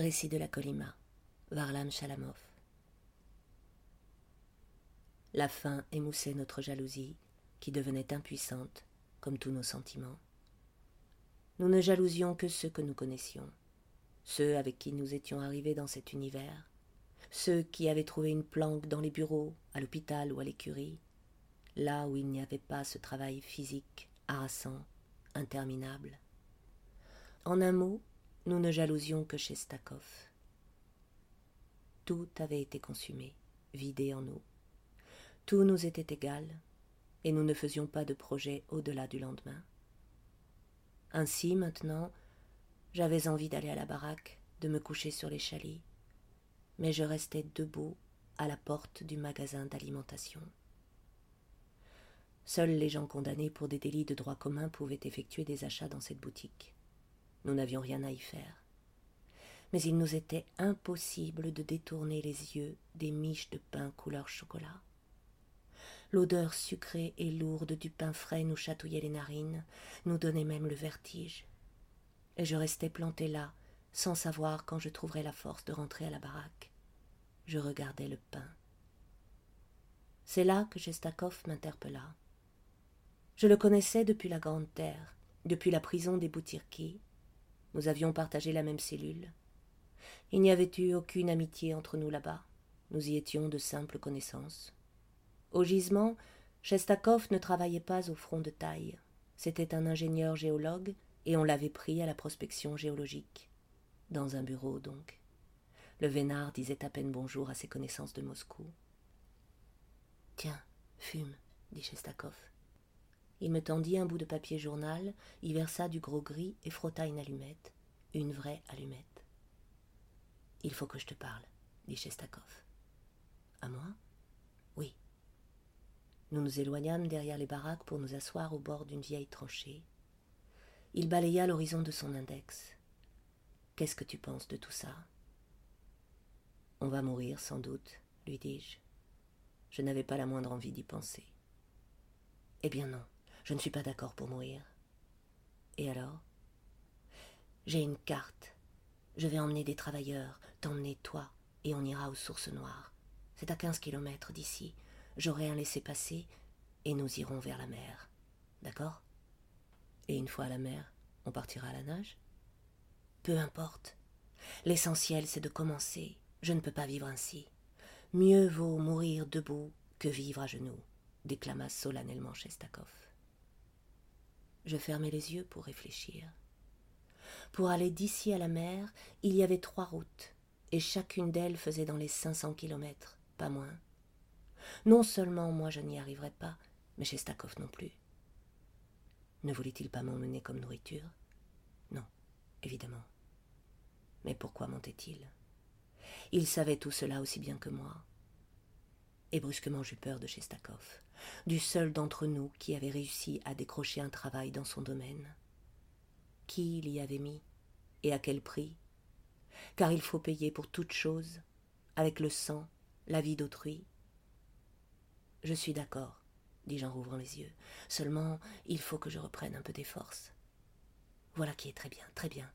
Récit de la Colima, Varlam Chalamov. La faim émoussait notre jalousie, qui devenait impuissante, comme tous nos sentiments. Nous ne jalousions que ceux que nous connaissions, ceux avec qui nous étions arrivés dans cet univers, ceux qui avaient trouvé une planque dans les bureaux, à l'hôpital ou à l'écurie, là où il n'y avait pas ce travail physique, harassant, interminable. En un mot, nous ne jalousions que chez Stakov. Tout avait été consumé, vidé en nous. Tout nous était égal, et nous ne faisions pas de projet au-delà du lendemain. Ainsi, maintenant, j'avais envie d'aller à la baraque, de me coucher sur les chalets, mais je restais debout à la porte du magasin d'alimentation. Seuls les gens condamnés pour des délits de droit commun pouvaient effectuer des achats dans cette boutique. Nous n'avions rien à y faire. Mais il nous était impossible de détourner les yeux des miches de pain couleur chocolat. L'odeur sucrée et lourde du pain frais nous chatouillait les narines, nous donnait même le vertige. Et je restais planté là, sans savoir quand je trouverais la force de rentrer à la baraque. Je regardais le pain. C'est là que Gestakov m'interpella. Je le connaissais depuis la Grande Terre, depuis la prison des Boutirki. Nous avions partagé la même cellule. Il n'y avait eu aucune amitié entre nous là-bas. Nous y étions de simples connaissances. Au gisement, Chestakov ne travaillait pas au front de taille. C'était un ingénieur géologue et on l'avait pris à la prospection géologique. Dans un bureau, donc. Le vénard disait à peine bonjour à ses connaissances de Moscou. Tiens, fume, dit Chestakov. Il me tendit un bout de papier journal, y versa du gros gris et frotta une allumette, une vraie allumette. Il faut que je te parle, dit Chestakov. À moi? Oui. Nous nous éloignâmes derrière les baraques pour nous asseoir au bord d'une vieille tranchée. Il balaya l'horizon de son index. Qu'est-ce que tu penses de tout ça On va mourir sans doute, lui dis-je. Je n'avais pas la moindre envie d'y penser. Eh bien non, je ne suis pas d'accord pour mourir. Et alors? J'ai une carte. Je vais emmener des travailleurs, t'emmener toi, et on ira aux sources noires. C'est à quinze kilomètres d'ici. J'aurai un laissez-passer, et nous irons vers la mer. D'accord? Et une fois à la mer, on partira à la nage? Peu importe. L'essentiel, c'est de commencer. Je ne peux pas vivre ainsi. Mieux vaut mourir debout que vivre à genoux, déclama solennellement Chestakov. Je fermai les yeux pour réfléchir. Pour aller d'ici à la mer, il y avait trois routes, et chacune d'elles faisait dans les cinq cents kilomètres, pas moins. Non seulement moi je n'y arriverais pas, mais Chestakov non plus. Ne voulait-il pas m'emmener comme nourriture? Non, évidemment. Mais pourquoi mentait-il? Il savait tout cela aussi bien que moi. Et brusquement j'eus peur de Chestakov du seul d'entre nous qui avait réussi à décrocher un travail dans son domaine. Qui l'y avait mis et à quel prix? Car il faut payer pour toute chose, avec le sang, la vie d'autrui. Je suis d'accord, dis-je en rouvrant les yeux. Seulement, il faut que je reprenne un peu des forces. Voilà qui est très bien, très bien.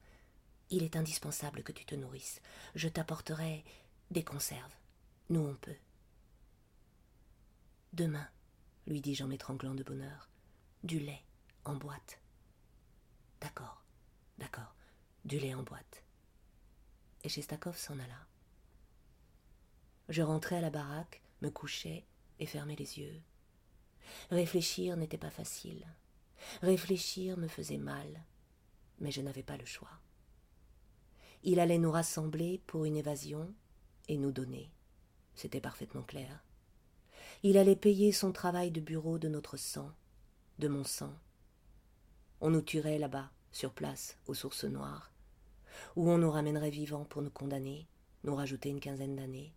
Il est indispensable que tu te nourrisses. Je t'apporterai des conserves. Nous on peut. Demain, lui dis-je en m'étranglant de bonheur. Du lait en boîte. D'accord, d'accord, du lait en boîte. Et Chestakov s'en alla. Je rentrai à la baraque, me couchai et fermai les yeux. Réfléchir n'était pas facile. Réfléchir me faisait mal, mais je n'avais pas le choix. Il allait nous rassembler pour une évasion et nous donner. C'était parfaitement clair. Il allait payer son travail de bureau de notre sang, de mon sang. On nous tuerait là-bas, sur place, aux sources noires, ou on nous ramènerait vivants pour nous condamner, nous rajouter une quinzaine d'années.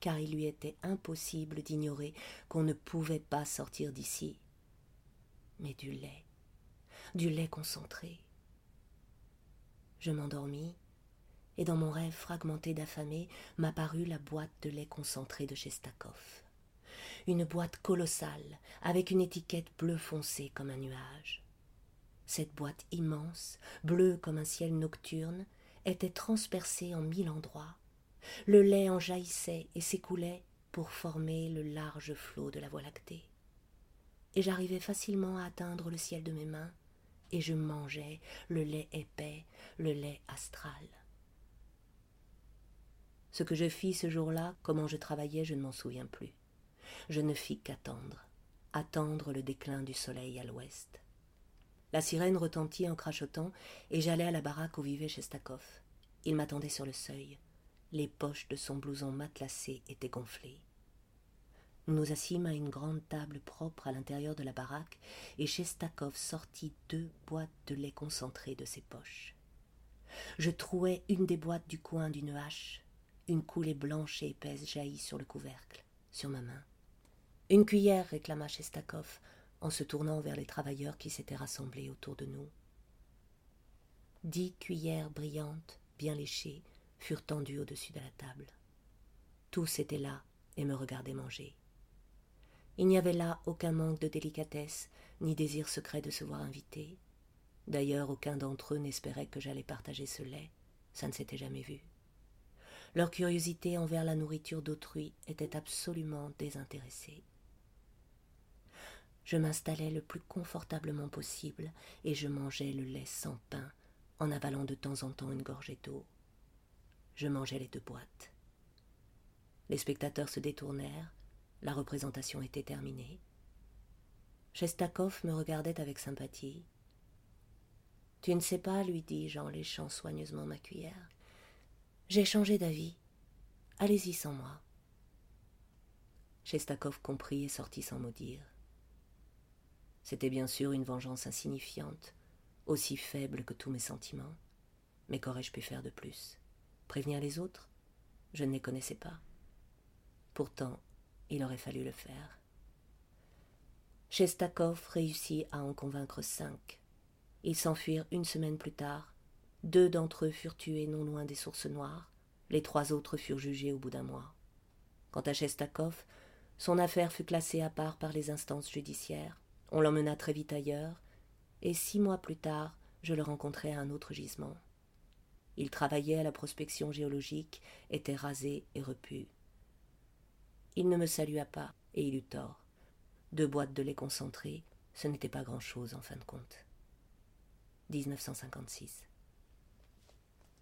Car il lui était impossible d'ignorer qu'on ne pouvait pas sortir d'ici. Mais du lait, du lait concentré. Je m'endormis, et dans mon rêve fragmenté d'affamé m'apparut la boîte de lait concentré de Chestakov une boîte colossale, avec une étiquette bleu foncé comme un nuage. Cette boîte immense, bleue comme un ciel nocturne, était transpercé en mille endroits. Le lait en jaillissait et s'écoulait pour former le large flot de la voie lactée. Et j'arrivais facilement à atteindre le ciel de mes mains, et je mangeais le lait épais, le lait astral. Ce que je fis ce jour-là, comment je travaillais, je ne m'en souviens plus. Je ne fis qu'attendre, attendre le déclin du soleil à l'ouest. La sirène retentit en crachotant, et j'allai à la baraque où vivait Chestakov. Il m'attendait sur le seuil. Les poches de son blouson matelassé étaient gonflées. Nous nous assîmes à une grande table propre à l'intérieur de la baraque, et Chestakov sortit deux boîtes de lait concentré de ses poches. Je trouai une des boîtes du coin d'une hache. Une coulée blanche et épaisse jaillit sur le couvercle, sur ma main. Une cuillère, réclama Chestakov, en se tournant vers les travailleurs qui s'étaient rassemblés autour de nous. Dix cuillères brillantes, bien léchées, furent tendues au-dessus de la table. Tous étaient là et me regardaient manger. Il n'y avait là aucun manque de délicatesse, ni désir secret de se voir invité. D'ailleurs, aucun d'entre eux n'espérait que j'allais partager ce lait, ça ne s'était jamais vu. Leur curiosité envers la nourriture d'autrui était absolument désintéressée. Je m'installais le plus confortablement possible et je mangeais le lait sans pain, en avalant de temps en temps une gorgée d'eau. Je mangeais les deux boîtes. Les spectateurs se détournèrent, la représentation était terminée. Chestakov me regardait avec sympathie. Tu ne sais pas, lui dis-je en léchant soigneusement ma cuillère. J'ai changé d'avis. Allez-y sans moi. Chestakov comprit et sortit sans mot dire. C'était bien sûr une vengeance insignifiante, aussi faible que tous mes sentiments. Mais qu'aurais-je pu faire de plus? Prévenir les autres? Je ne les connaissais pas. Pourtant, il aurait fallu le faire. Chestakov réussit à en convaincre cinq. Ils s'enfuirent une semaine plus tard. Deux d'entre eux furent tués non loin des sources noires. Les trois autres furent jugés au bout d'un mois. Quant à Chestakov, son affaire fut classée à part par les instances judiciaires. On l'emmena très vite ailleurs, et six mois plus tard, je le rencontrai à un autre gisement. Il travaillait à la prospection géologique, était rasé et repu. Il ne me salua pas, et il eut tort. Deux boîtes de lait concentré, ce n'était pas grand-chose en fin de compte. 1956.